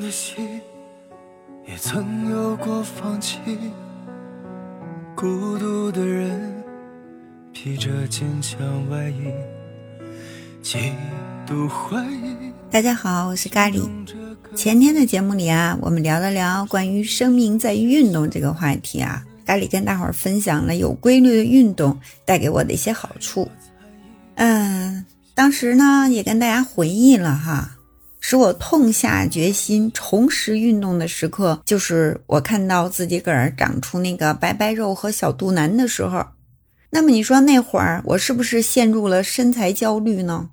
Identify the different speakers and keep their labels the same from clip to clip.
Speaker 1: 的心，也曾有过放弃。孤独的人披着坚强外衣。
Speaker 2: 大家好，我是咖喱。前天的节目里啊，我们聊了聊关于生命在于运动这个话题啊。咖喱跟大伙儿分享了有规律的运动带给我的一些好处。嗯，当时呢也跟大家回忆了哈，使我痛下决心重拾运动的时刻，就是我看到自己个儿长出那个白白肉和小肚腩的时候。那么你说那会儿我是不是陷入了身材焦虑呢？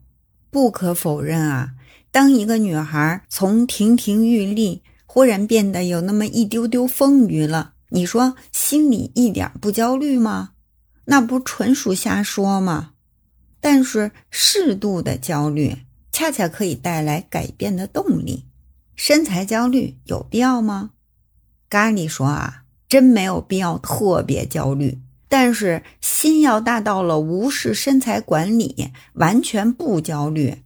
Speaker 2: 不可否认啊，当一个女孩从亭亭玉立忽然变得有那么一丢丢丰腴了，你说心里一点不焦虑吗？那不纯属瞎说吗？但是适度的焦虑恰恰可以带来改变的动力。身材焦虑有必要吗？咖喱说啊，真没有必要特别焦虑。但是心要大到了无视身材管理，完全不焦虑。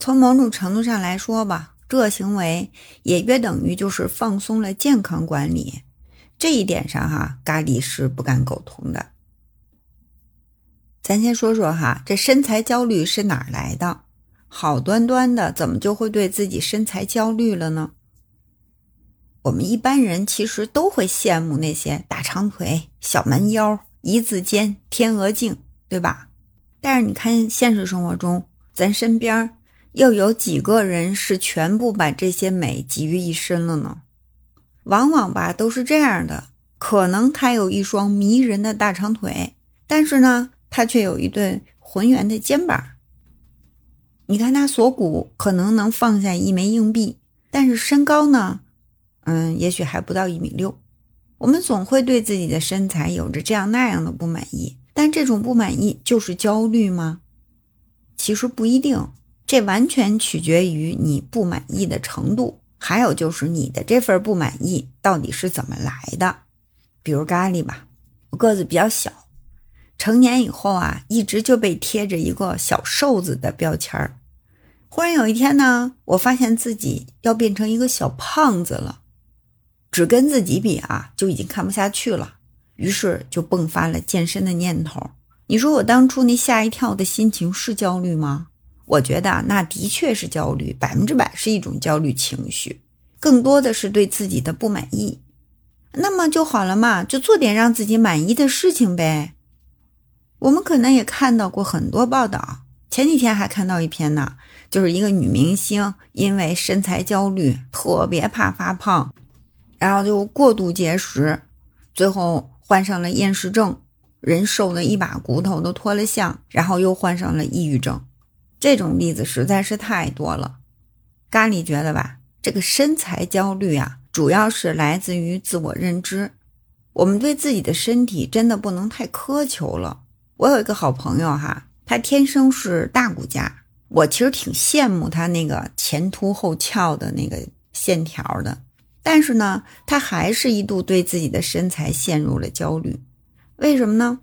Speaker 2: 从某种程度上来说吧，这行为也约等于就是放松了健康管理。这一点上哈，咖喱是不敢苟同的。咱先说说哈，这身材焦虑是哪儿来的？好端端的，怎么就会对自己身材焦虑了呢？我们一般人其实都会羡慕那些大长腿、小蛮腰、一字肩、天鹅颈，对吧？但是你看现实生活中，咱身边又有几个人是全部把这些美集于一身了呢？往往吧都是这样的，可能他有一双迷人的大长腿，但是呢，他却有一对浑圆的肩膀。你看他锁骨可能能放下一枚硬币，但是身高呢？嗯，也许还不到一米六。我们总会对自己的身材有着这样那样的不满意，但这种不满意就是焦虑吗？其实不一定，这完全取决于你不满意的程度，还有就是你的这份不满意到底是怎么来的。比如咖喱吧，我个子比较小，成年以后啊，一直就被贴着一个小瘦子的标签儿。忽然有一天呢，我发现自己要变成一个小胖子了。只跟自己比啊，就已经看不下去了，于是就迸发了健身的念头。你说我当初那吓一跳的心情是焦虑吗？我觉得那的确是焦虑，百分之百是一种焦虑情绪，更多的是对自己的不满意。那么就好了嘛，就做点让自己满意的事情呗。我们可能也看到过很多报道，前几天还看到一篇呢，就是一个女明星因为身材焦虑，特别怕发胖。然后就过度节食，最后患上了厌食症，人瘦的一把骨头都脱了相，然后又患上了抑郁症。这种例子实在是太多了。咖喱觉得吧，这个身材焦虑啊，主要是来自于自我认知。我们对自己的身体真的不能太苛求了。我有一个好朋友哈，他天生是大骨架，我其实挺羡慕他那个前凸后翘的那个线条的。但是呢，他还是一度对自己的身材陷入了焦虑。为什么呢？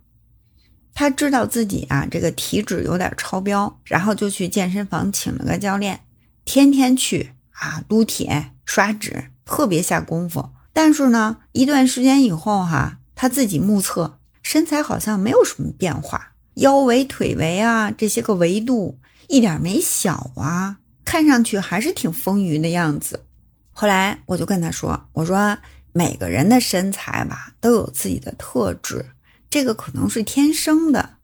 Speaker 2: 他知道自己啊，这个体脂有点超标，然后就去健身房请了个教练，天天去啊撸铁、刷脂，特别下功夫。但是呢，一段时间以后哈，他自己目测身材好像没有什么变化，腰围、腿围啊这些个维度一点没小啊，看上去还是挺丰腴的样子。后来我就跟他说：“我说每个人的身材吧都有自己的特质，这个可能是天生的。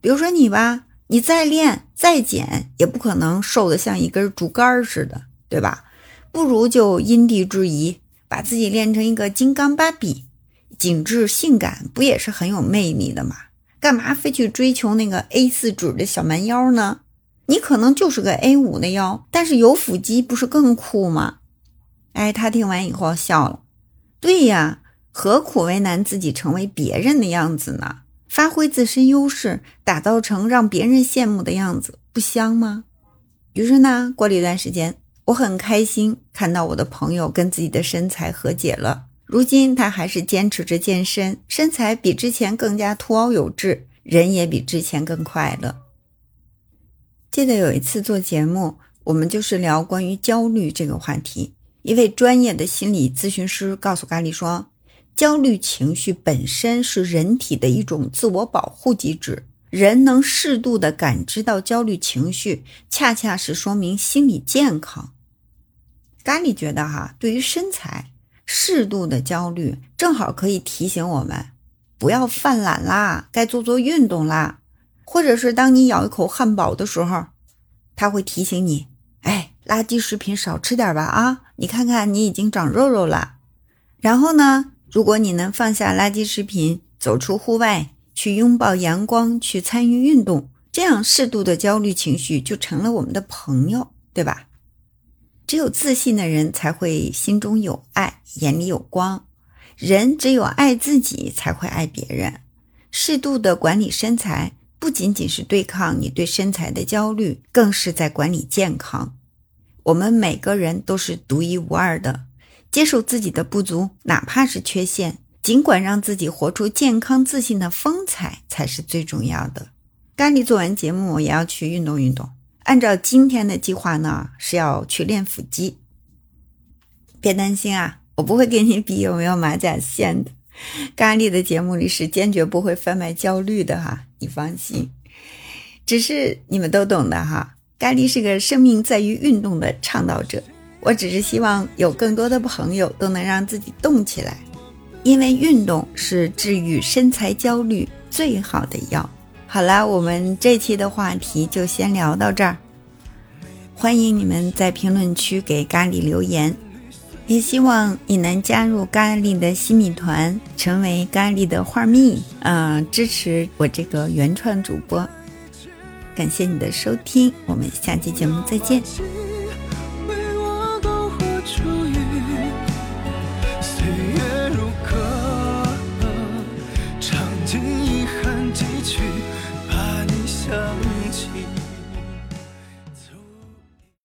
Speaker 2: 比如说你吧，你再练再减，也不可能瘦得像一根竹竿似的，对吧？不如就因地制宜，把自己练成一个金刚芭比，紧致性感，不也是很有魅力的吗？干嘛非去追求那个 A 四纸的小蛮腰呢？你可能就是个 A 五的腰，但是有腹肌不是更酷吗？”哎，他听完以后笑了。对呀，何苦为难自己成为别人的样子呢？发挥自身优势，打造成让别人羡慕的样子，不香吗？于是呢，过了一段时间，我很开心看到我的朋友跟自己的身材和解了。如今他还是坚持着健身，身材比之前更加凸凹有致，人也比之前更快乐。记得有一次做节目，我们就是聊关于焦虑这个话题。一位专业的心理咨询师告诉咖喱说，焦虑情绪本身是人体的一种自我保护机制。人能适度的感知到焦虑情绪，恰恰是说明心理健康。咖喱觉得哈，对于身材，适度的焦虑正好可以提醒我们，不要犯懒啦，该做做运动啦。或者是当你咬一口汉堡的时候，他会提醒你，哎，垃圾食品少吃点吧啊！你看看你已经长肉肉了。然后呢，如果你能放下垃圾食品，走出户外。去拥抱阳光，去参与运动，这样适度的焦虑情绪就成了我们的朋友，对吧？只有自信的人才会心中有爱，眼里有光。人只有爱自己，才会爱别人。适度的管理身材，不仅仅是对抗你对身材的焦虑，更是在管理健康。我们每个人都是独一无二的，接受自己的不足，哪怕是缺陷。尽管让自己活出健康自信的风采才是最重要的。咖喱做完节目也要去运动运动。按照今天的计划呢，是要去练腹肌。别担心啊，我不会跟你比有没有马甲线的。咖喱的节目里是坚决不会贩卖焦虑的哈，你放心。只是你们都懂的哈，咖喱是个生命在于运动的倡导者。我只是希望有更多的朋友都能让自己动起来。因为运动是治愈身材焦虑最好的药。好啦，我们这期的话题就先聊到这儿。欢迎你们在评论区给咖喱留言，也希望你能加入咖喱的新米团，成为咖喱的画蜜，啊，支持我这个原创主播。感谢你的收听，我们下期节目再见。